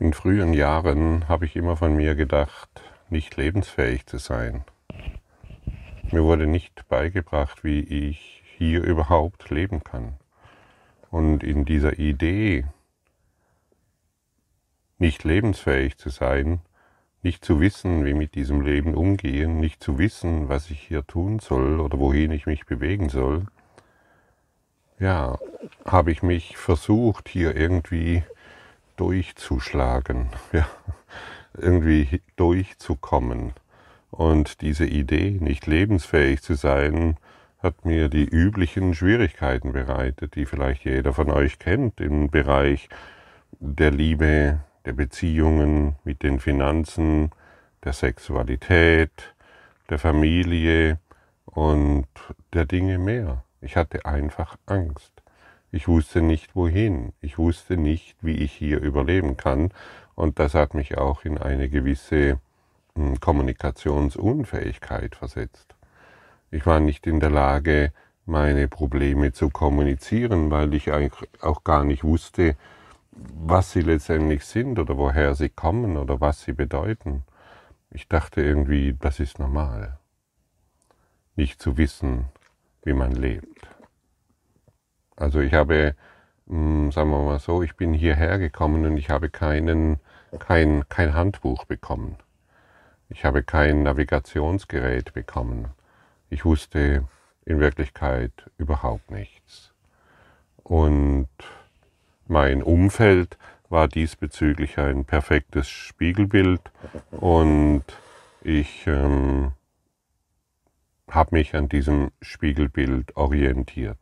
In frühen Jahren habe ich immer von mir gedacht, nicht lebensfähig zu sein. Mir wurde nicht beigebracht, wie ich hier überhaupt leben kann. Und in dieser Idee, nicht lebensfähig zu sein, nicht zu wissen, wie mit diesem Leben umgehen, nicht zu wissen, was ich hier tun soll oder wohin ich mich bewegen soll, ja, habe ich mich versucht, hier irgendwie durchzuschlagen, ja, irgendwie durchzukommen. Und diese Idee, nicht lebensfähig zu sein, hat mir die üblichen Schwierigkeiten bereitet, die vielleicht jeder von euch kennt im Bereich der Liebe, der Beziehungen, mit den Finanzen, der Sexualität, der Familie und der Dinge mehr. Ich hatte einfach Angst. Ich wusste nicht wohin. Ich wusste nicht, wie ich hier überleben kann. Und das hat mich auch in eine gewisse hm, Kommunikationsunfähigkeit versetzt. Ich war nicht in der Lage, meine Probleme zu kommunizieren, weil ich auch gar nicht wusste, was sie letztendlich sind oder woher sie kommen oder was sie bedeuten. Ich dachte irgendwie, das ist normal, nicht zu wissen, wie man lebt. Also ich habe, hm, sagen wir mal so, ich bin hierher gekommen und ich habe keinen, kein, kein Handbuch bekommen. Ich habe kein Navigationsgerät bekommen. Ich wusste in Wirklichkeit überhaupt nichts. Und mein Umfeld war diesbezüglich ein perfektes Spiegelbild und ich ähm, habe mich an diesem Spiegelbild orientiert.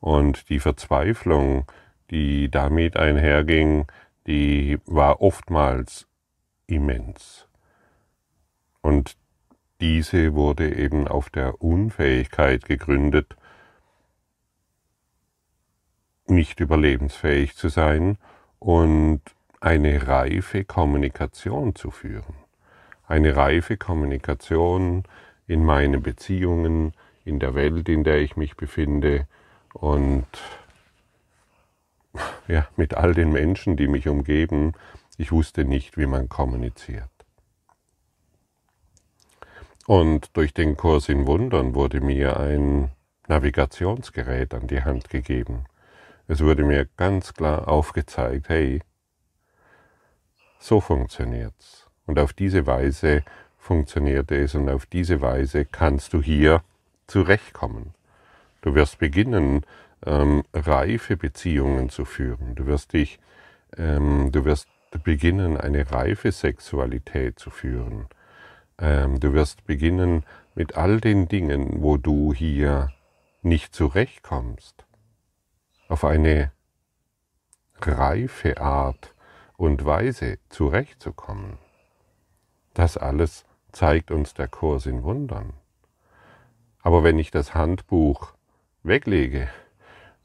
Und die Verzweiflung, die damit einherging, die war oftmals immens. Und diese wurde eben auf der Unfähigkeit gegründet, nicht überlebensfähig zu sein und eine reife Kommunikation zu führen. Eine reife Kommunikation in meinen Beziehungen, in der Welt, in der ich mich befinde, und ja, mit all den Menschen, die mich umgeben, ich wusste nicht, wie man kommuniziert. Und durch den Kurs in Wundern wurde mir ein Navigationsgerät an die Hand gegeben. Es wurde mir ganz klar aufgezeigt, hey, so funktioniert's. Und auf diese Weise funktioniert es und auf diese Weise kannst du hier zurechtkommen. Du wirst beginnen, ähm, reife Beziehungen zu führen. Du wirst dich, ähm, du wirst beginnen, eine reife Sexualität zu führen. Ähm, du wirst beginnen, mit all den Dingen, wo du hier nicht zurechtkommst, auf eine reife Art und Weise zurechtzukommen. Das alles zeigt uns der Kurs in Wundern. Aber wenn ich das Handbuch weglege,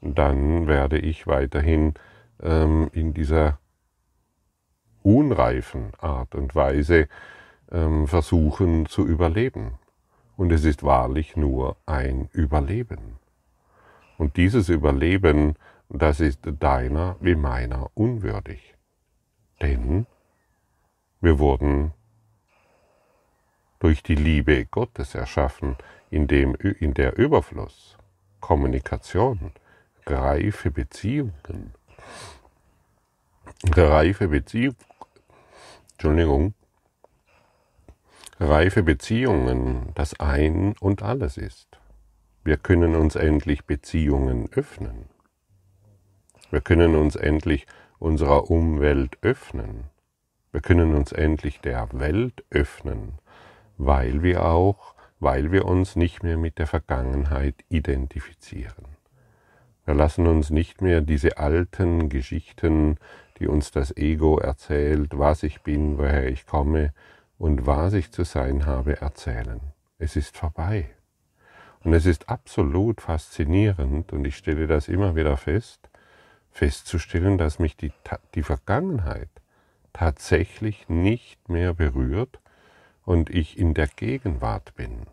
dann werde ich weiterhin ähm, in dieser unreifen Art und Weise ähm, versuchen zu überleben. Und es ist wahrlich nur ein Überleben. Und dieses Überleben, das ist deiner wie meiner unwürdig. Denn wir wurden durch die Liebe Gottes erschaffen, in, dem, in der Überfluss Kommunikation, reife Beziehungen, reife Beziehung, Entschuldigung, reife Beziehungen das Ein und alles ist. Wir können uns endlich Beziehungen öffnen. Wir können uns endlich unserer Umwelt öffnen. Wir können uns endlich der Welt öffnen, weil wir auch weil wir uns nicht mehr mit der Vergangenheit identifizieren. Wir lassen uns nicht mehr diese alten Geschichten, die uns das Ego erzählt, was ich bin, woher ich komme und was ich zu sein habe, erzählen. Es ist vorbei. Und es ist absolut faszinierend, und ich stelle das immer wieder fest, festzustellen, dass mich die, die Vergangenheit tatsächlich nicht mehr berührt, und ich in der Gegenwart bin,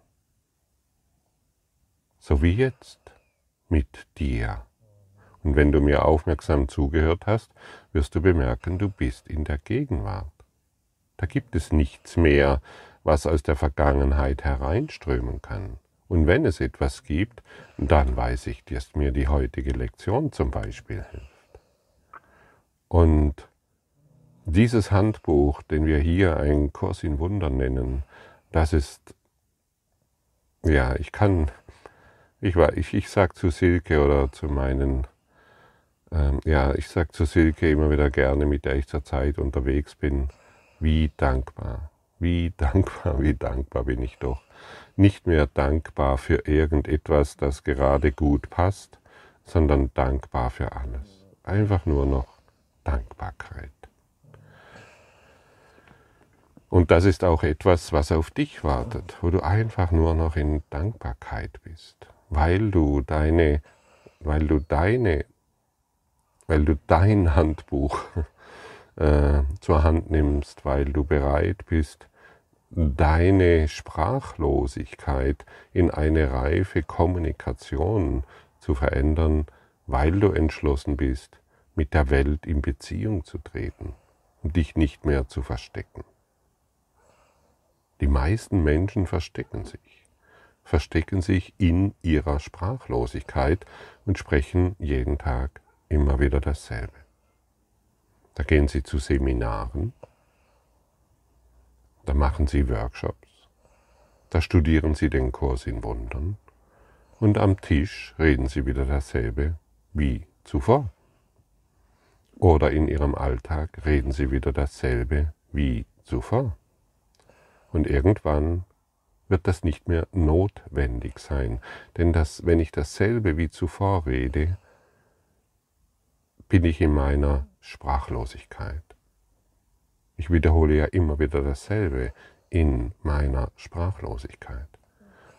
so wie jetzt mit dir. Und wenn du mir aufmerksam zugehört hast, wirst du bemerken, du bist in der Gegenwart. Da gibt es nichts mehr, was aus der Vergangenheit hereinströmen kann. Und wenn es etwas gibt, dann weiß ich, dass mir die heutige Lektion zum Beispiel hilft. Und dieses Handbuch, den wir hier einen Kurs in Wundern nennen, das ist, ja, ich kann, ich, ich, ich sage zu Silke oder zu meinen, ähm, ja, ich sage zu Silke immer wieder gerne, mit der ich zur Zeit unterwegs bin, wie dankbar, wie dankbar, wie dankbar bin ich doch. Nicht mehr dankbar für irgendetwas, das gerade gut passt, sondern dankbar für alles. Einfach nur noch Dankbarkeit. Und das ist auch etwas, was auf dich wartet, wo du einfach nur noch in Dankbarkeit bist, weil du deine, weil du deine, weil du dein Handbuch äh, zur Hand nimmst, weil du bereit bist, deine Sprachlosigkeit in eine reife Kommunikation zu verändern, weil du entschlossen bist, mit der Welt in Beziehung zu treten und dich nicht mehr zu verstecken. Die meisten Menschen verstecken sich, verstecken sich in ihrer Sprachlosigkeit und sprechen jeden Tag immer wieder dasselbe. Da gehen sie zu Seminaren, da machen sie Workshops, da studieren sie den Kurs in Wundern und am Tisch reden sie wieder dasselbe wie zuvor. Oder in ihrem Alltag reden sie wieder dasselbe wie zuvor. Und irgendwann wird das nicht mehr notwendig sein. Denn das, wenn ich dasselbe wie zuvor rede, bin ich in meiner Sprachlosigkeit. Ich wiederhole ja immer wieder dasselbe in meiner Sprachlosigkeit.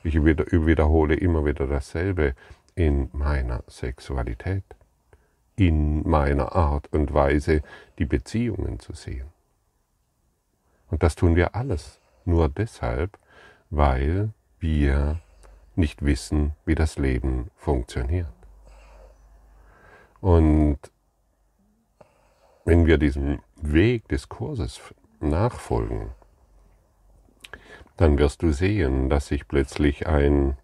Ich wiederhole immer wieder dasselbe in meiner Sexualität, in meiner Art und Weise, die Beziehungen zu sehen. Und das tun wir alles nur deshalb, weil wir nicht wissen, wie das Leben funktioniert. Und wenn wir diesem Weg des Kurses nachfolgen, dann wirst du sehen, dass sich plötzlich ein,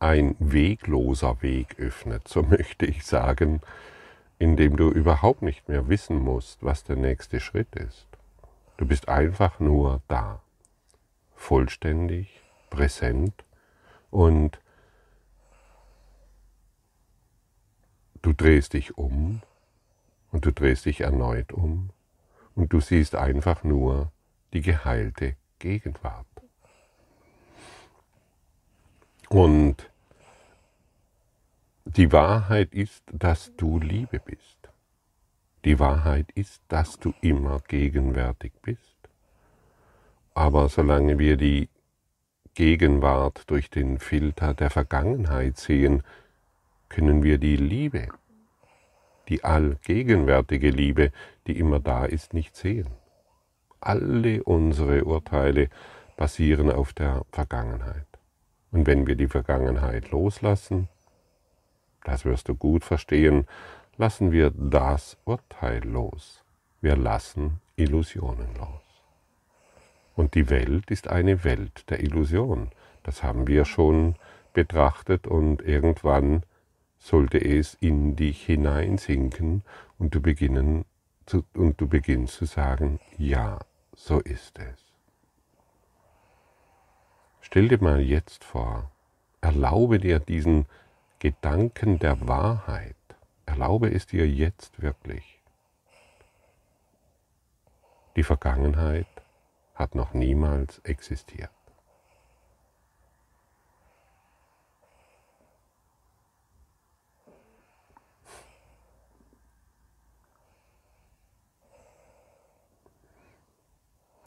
ein wegloser Weg öffnet, so möchte ich sagen, in dem du überhaupt nicht mehr wissen musst, was der nächste Schritt ist. Du bist einfach nur da vollständig, präsent und du drehst dich um und du drehst dich erneut um und du siehst einfach nur die geheilte Gegenwart. Und die Wahrheit ist, dass du Liebe bist. Die Wahrheit ist, dass du immer gegenwärtig bist. Aber solange wir die Gegenwart durch den Filter der Vergangenheit sehen, können wir die Liebe, die allgegenwärtige Liebe, die immer da ist, nicht sehen. Alle unsere Urteile basieren auf der Vergangenheit. Und wenn wir die Vergangenheit loslassen, das wirst du gut verstehen, lassen wir das Urteil los. Wir lassen Illusionen los. Und die Welt ist eine Welt der Illusion. Das haben wir schon betrachtet und irgendwann sollte es in dich hineinsinken und du, beginnen zu, und du beginnst zu sagen, ja, so ist es. Stell dir mal jetzt vor, erlaube dir diesen Gedanken der Wahrheit, erlaube es dir jetzt wirklich. Die Vergangenheit hat noch niemals existiert.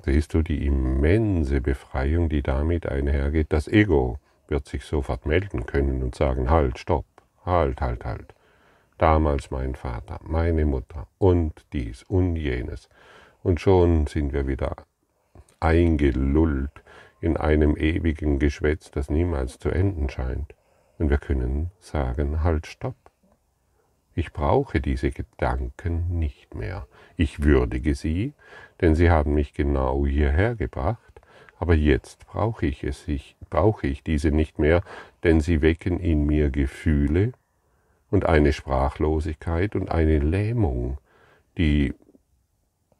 Siehst du die immense Befreiung, die damit einhergeht? Das Ego wird sich sofort melden können und sagen, halt, stopp, halt, halt, halt. Damals mein Vater, meine Mutter und dies und jenes. Und schon sind wir wieder eingelullt in einem ewigen Geschwätz, das niemals zu enden scheint. Und wir können sagen, halt, stopp. Ich brauche diese Gedanken nicht mehr. Ich würdige sie, denn sie haben mich genau hierher gebracht, aber jetzt brauche ich es, ich brauche ich diese nicht mehr, denn sie wecken in mir Gefühle und eine Sprachlosigkeit und eine Lähmung, die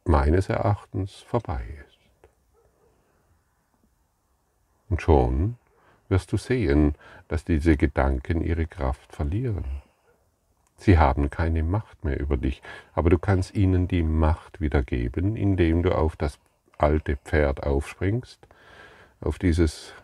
meines Erachtens vorbei ist. Und schon wirst du sehen, dass diese Gedanken ihre Kraft verlieren. Sie haben keine Macht mehr über dich, aber du kannst ihnen die Macht wiedergeben, indem du auf das alte Pferd aufspringst, auf dieses,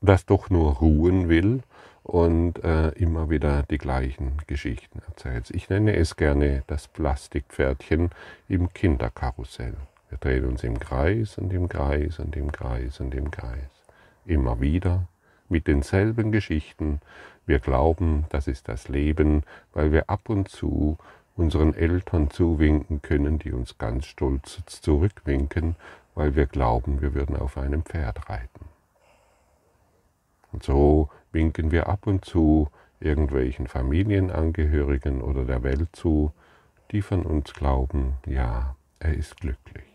das doch nur ruhen will und äh, immer wieder die gleichen Geschichten erzählst. Ich nenne es gerne das Plastikpferdchen im Kinderkarussell. Wir drehen uns im Kreis und im Kreis und im Kreis und im Kreis. Immer wieder mit denselben Geschichten. Wir glauben, das ist das Leben, weil wir ab und zu unseren Eltern zuwinken können, die uns ganz stolz zurückwinken, weil wir glauben, wir würden auf einem Pferd reiten. Und so winken wir ab und zu irgendwelchen Familienangehörigen oder der Welt zu, die von uns glauben, ja, er ist glücklich.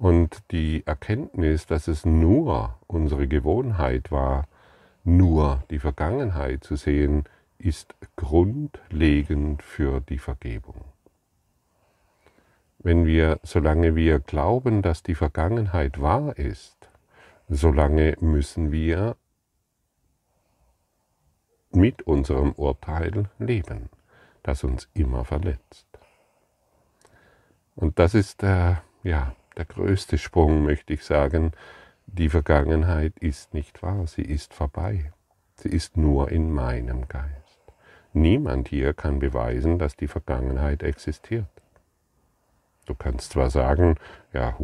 Und die Erkenntnis, dass es nur unsere Gewohnheit war, nur die Vergangenheit zu sehen, ist grundlegend für die Vergebung. Wenn wir, solange wir glauben, dass die Vergangenheit wahr ist, solange müssen wir mit unserem Urteil leben, das uns immer verletzt. Und das ist der, ja, der größte Sprung, möchte ich sagen. Die Vergangenheit ist nicht wahr, sie ist vorbei. Sie ist nur in meinem Geist. Niemand hier kann beweisen, dass die Vergangenheit existiert. Du kannst zwar sagen, ja,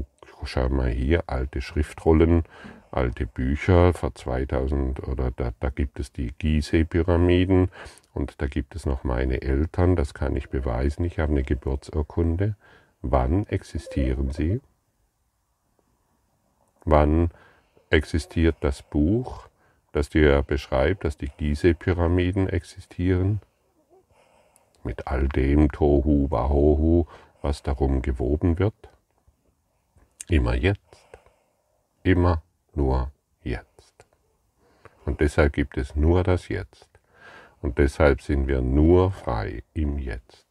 schau mal hier, alte Schriftrollen, alte Bücher vor 2000 oder da, da gibt es die Gizeh-Pyramiden und da gibt es noch meine Eltern, das kann ich beweisen, ich habe eine Geburtsurkunde. Wann existieren sie? Wann existiert das Buch, das dir beschreibt, dass die Gizeh-Pyramiden existieren? Mit all dem Tohu Wahohu, was darum gewoben wird? Immer jetzt. Immer nur jetzt. Und deshalb gibt es nur das Jetzt. Und deshalb sind wir nur frei im Jetzt.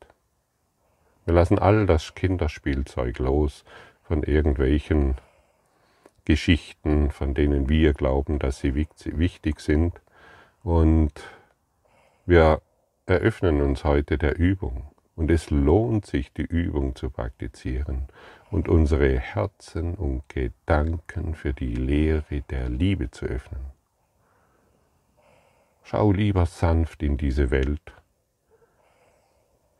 Wir lassen all das Kinderspielzeug los von irgendwelchen Geschichten, von denen wir glauben, dass sie wichtig sind. Und wir eröffnen uns heute der Übung. Und es lohnt sich, die Übung zu praktizieren und unsere Herzen und Gedanken für die Lehre der Liebe zu öffnen. Schau lieber sanft in diese Welt,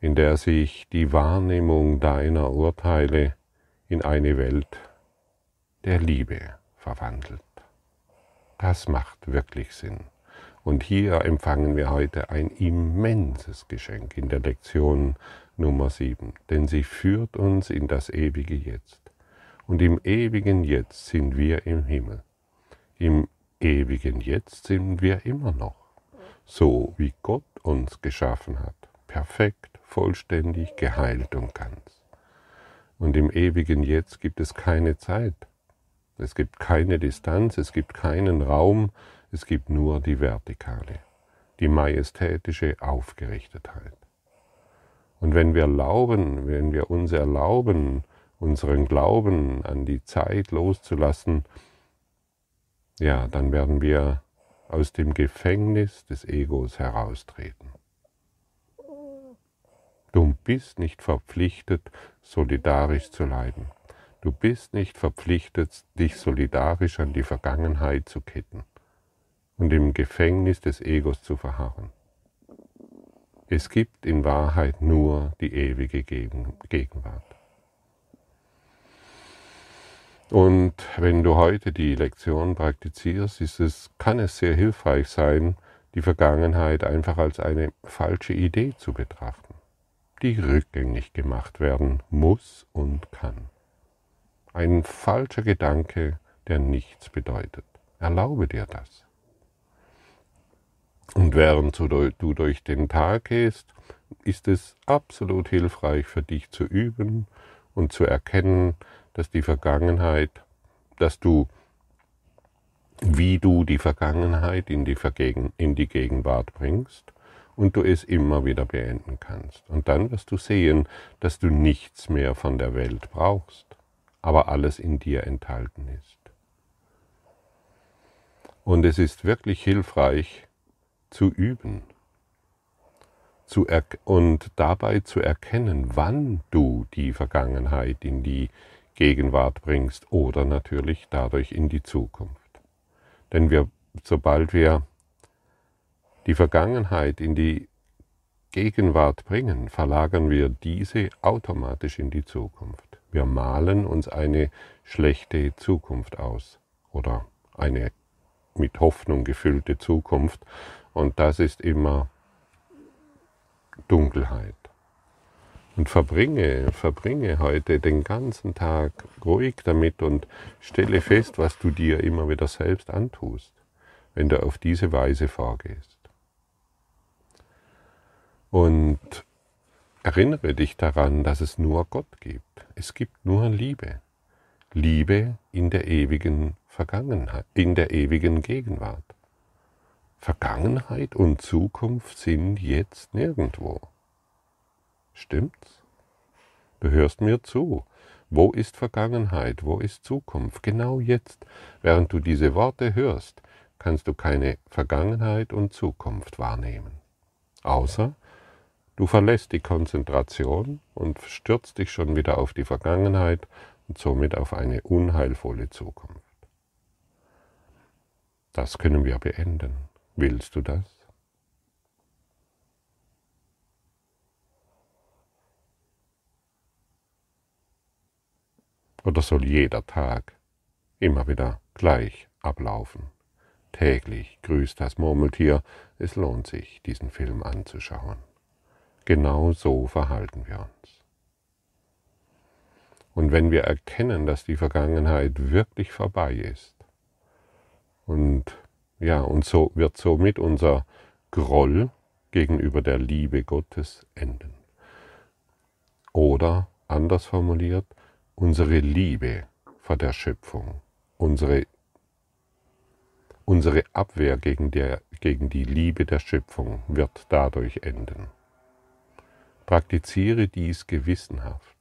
in der sich die Wahrnehmung deiner Urteile in eine Welt der Liebe verwandelt. Das macht wirklich Sinn. Und hier empfangen wir heute ein immenses Geschenk in der Lektion Nummer 7, denn sie führt uns in das ewige Jetzt. Und im ewigen Jetzt sind wir im Himmel. Im ewigen Jetzt sind wir immer noch, so wie Gott uns geschaffen hat, perfekt, vollständig, geheilt und ganz. Und im ewigen Jetzt gibt es keine Zeit, es gibt keine Distanz, es gibt keinen Raum, es gibt nur die Vertikale, die majestätische Aufgerichtetheit. Und wenn wir erlauben, wenn wir uns erlauben, unseren Glauben an die Zeit loszulassen, ja, dann werden wir aus dem Gefängnis des Egos heraustreten. Du bist nicht verpflichtet, solidarisch zu leiden. Du bist nicht verpflichtet, dich solidarisch an die Vergangenheit zu ketten und im Gefängnis des Egos zu verharren. Es gibt in Wahrheit nur die ewige Gegenwart. Und wenn du heute die Lektion praktizierst, ist es, kann es sehr hilfreich sein, die Vergangenheit einfach als eine falsche Idee zu betrachten, die rückgängig gemacht werden muss und kann. Ein falscher Gedanke, der nichts bedeutet. Erlaube dir das. Und während du durch den Tag gehst, ist es absolut hilfreich für dich zu üben und zu erkennen, dass die Vergangenheit, dass du, wie du die Vergangenheit in die, Vergegen, in die Gegenwart bringst und du es immer wieder beenden kannst. Und dann wirst du sehen, dass du nichts mehr von der Welt brauchst, aber alles in dir enthalten ist. Und es ist wirklich hilfreich zu üben zu und dabei zu erkennen, wann du die Vergangenheit in die Gegenwart bringst oder natürlich dadurch in die Zukunft. Denn wir, sobald wir die Vergangenheit in die Gegenwart bringen, verlagern wir diese automatisch in die Zukunft. Wir malen uns eine schlechte Zukunft aus oder eine mit Hoffnung gefüllte Zukunft und das ist immer Dunkelheit. Und verbringe, verbringe heute den ganzen Tag ruhig damit und stelle fest, was du dir immer wieder selbst antust, wenn du auf diese Weise vorgehst. Und erinnere dich daran, dass es nur Gott gibt. Es gibt nur Liebe. Liebe in der ewigen Vergangenheit, in der ewigen Gegenwart. Vergangenheit und Zukunft sind jetzt nirgendwo. Stimmt's? Du hörst mir zu. Wo ist Vergangenheit? Wo ist Zukunft? Genau jetzt, während du diese Worte hörst, kannst du keine Vergangenheit und Zukunft wahrnehmen. Außer du verlässt die Konzentration und stürzt dich schon wieder auf die Vergangenheit und somit auf eine unheilvolle Zukunft. Das können wir beenden. Willst du das? Oder soll jeder Tag immer wieder gleich ablaufen? Täglich grüßt das Murmeltier, es lohnt sich, diesen Film anzuschauen. Genau so verhalten wir uns. Und wenn wir erkennen, dass die Vergangenheit wirklich vorbei ist und ja, und so wird somit unser Groll gegenüber der Liebe Gottes enden. Oder anders formuliert, unsere Liebe vor der Schöpfung, unsere, unsere Abwehr gegen, der, gegen die Liebe der Schöpfung wird dadurch enden. Praktiziere dies gewissenhaft.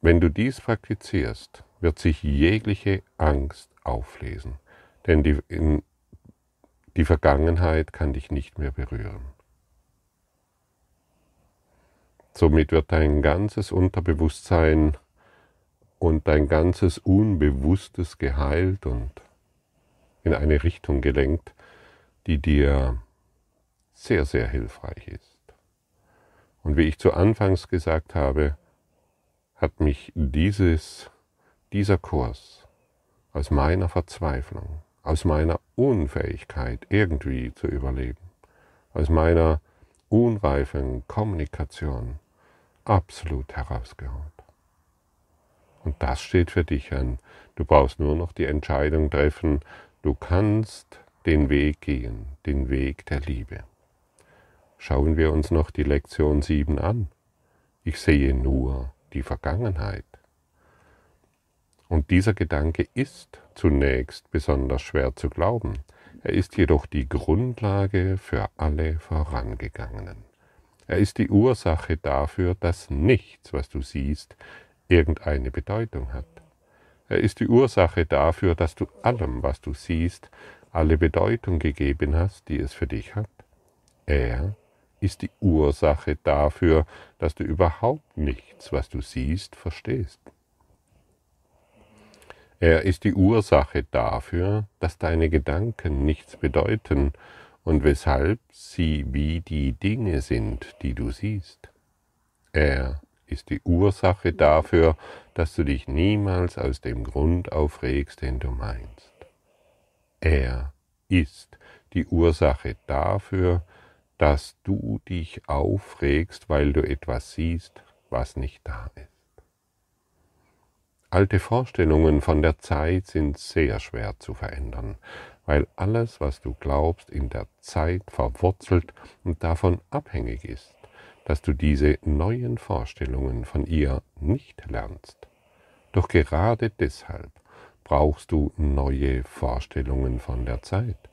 Wenn du dies praktizierst, wird sich jegliche Angst auflesen denn die, in, die Vergangenheit kann dich nicht mehr berühren. Somit wird dein ganzes Unterbewusstsein und dein ganzes Unbewusstes geheilt und in eine Richtung gelenkt, die dir sehr, sehr hilfreich ist. Und wie ich zu Anfangs gesagt habe, hat mich dieses, dieser Kurs aus meiner Verzweiflung aus meiner Unfähigkeit irgendwie zu überleben, aus meiner unreifen Kommunikation absolut herausgeholt. Und das steht für dich an. Du brauchst nur noch die Entscheidung treffen, du kannst den Weg gehen, den Weg der Liebe. Schauen wir uns noch die Lektion 7 an. Ich sehe nur die Vergangenheit. Und dieser Gedanke ist zunächst besonders schwer zu glauben. Er ist jedoch die Grundlage für alle Vorangegangenen. Er ist die Ursache dafür, dass nichts, was du siehst, irgendeine Bedeutung hat. Er ist die Ursache dafür, dass du allem, was du siehst, alle Bedeutung gegeben hast, die es für dich hat. Er ist die Ursache dafür, dass du überhaupt nichts, was du siehst, verstehst. Er ist die Ursache dafür, dass deine Gedanken nichts bedeuten und weshalb sie wie die Dinge sind, die du siehst. Er ist die Ursache dafür, dass du dich niemals aus dem Grund aufregst, den du meinst. Er ist die Ursache dafür, dass du dich aufregst, weil du etwas siehst, was nicht da ist. Alte Vorstellungen von der Zeit sind sehr schwer zu verändern. weil alles, was du glaubst, in der Zeit verwurzelt und davon abhängig ist, dass du diese neuen Vorstellungen von ihr nicht lernst. Doch gerade deshalb brauchst du neue Vorstellungen von der Zeit.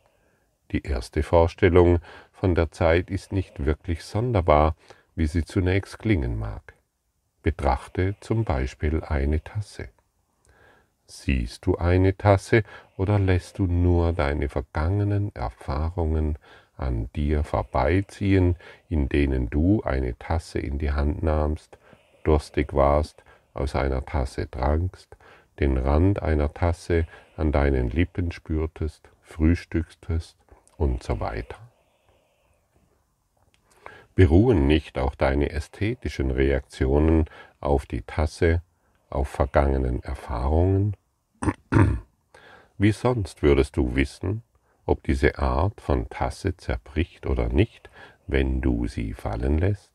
Die erste Vorstellung von der Zeit ist nicht wirklich sonderbar, wie sie zunächst klingen mag. Betrachte zum Beispiel eine Tasse. Siehst du eine Tasse oder lässt du nur deine vergangenen Erfahrungen an dir vorbeiziehen, in denen du eine Tasse in die Hand nahmst, durstig warst, aus einer Tasse trankst, den Rand einer Tasse an deinen Lippen spürtest, frühstückstest und so weiter? Beruhen nicht auch deine ästhetischen Reaktionen auf die Tasse, auf vergangenen Erfahrungen? Wie sonst würdest du wissen, ob diese Art von Tasse zerbricht oder nicht, wenn du sie fallen lässt?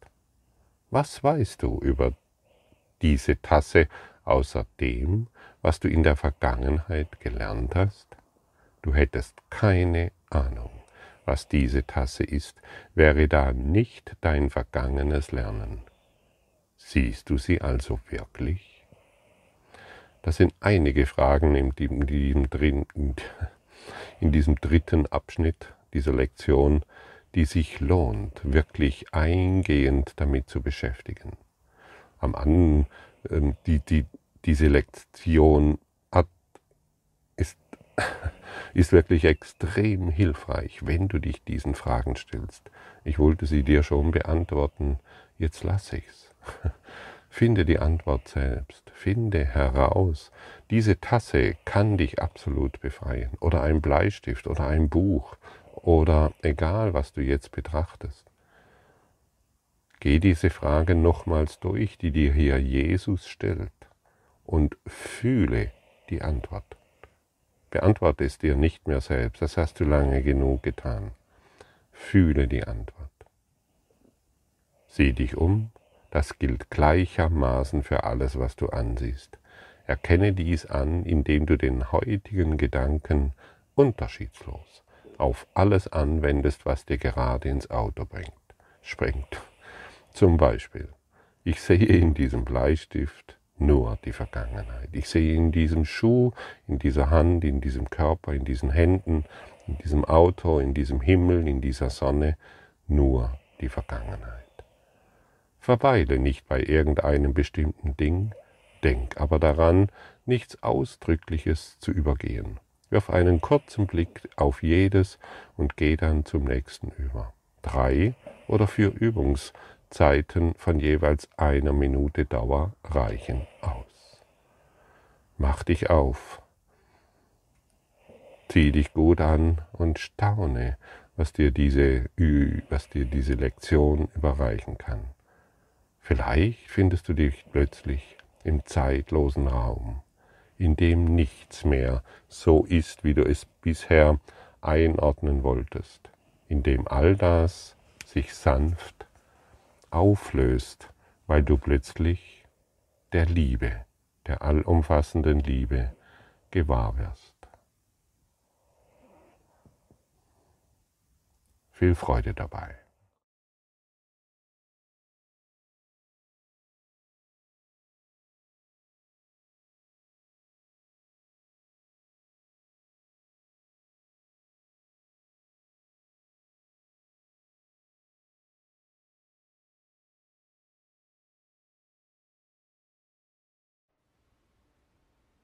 Was weißt du über diese Tasse außer dem, was du in der Vergangenheit gelernt hast? Du hättest keine Ahnung, was diese Tasse ist, wäre da nicht dein vergangenes Lernen. Siehst du sie also wirklich? Das sind einige Fragen in diesem, dritten Abschnitt dieser Lektion, die sich lohnt, wirklich eingehend damit zu beschäftigen. Am anderen, ähm, die, die, diese Lektion hat, ist, ist wirklich extrem hilfreich, wenn du dich diesen Fragen stellst. Ich wollte sie dir schon beantworten, jetzt lasse ich's. Finde die Antwort selbst, finde heraus. Diese Tasse kann dich absolut befreien oder ein Bleistift oder ein Buch oder egal, was du jetzt betrachtest. Geh diese Frage nochmals durch, die dir hier Jesus stellt und fühle die Antwort. Beantworte es dir nicht mehr selbst, das hast du lange genug getan. Fühle die Antwort. Sieh dich um das gilt gleichermaßen für alles, was du ansiehst. Erkenne dies an, indem du den heutigen Gedanken unterschiedslos auf alles anwendest, was dir gerade ins Auto bringt, springt. Zum Beispiel, ich sehe in diesem Bleistift nur die Vergangenheit. Ich sehe in diesem Schuh, in dieser Hand, in diesem Körper, in diesen Händen, in diesem Auto, in diesem Himmel, in dieser Sonne nur die Vergangenheit. Verweile nicht bei irgendeinem bestimmten Ding, denk aber daran, nichts Ausdrückliches zu übergehen. Wirf einen kurzen Blick auf jedes und geh dann zum nächsten über. Drei oder vier Übungszeiten von jeweils einer Minute Dauer reichen aus. Mach dich auf, zieh dich gut an und staune, was dir diese, was dir diese Lektion überreichen kann. Vielleicht findest du dich plötzlich im zeitlosen Raum, in dem nichts mehr so ist, wie du es bisher einordnen wolltest, in dem all das sich sanft auflöst, weil du plötzlich der Liebe, der allumfassenden Liebe gewahr wirst. Viel Freude dabei.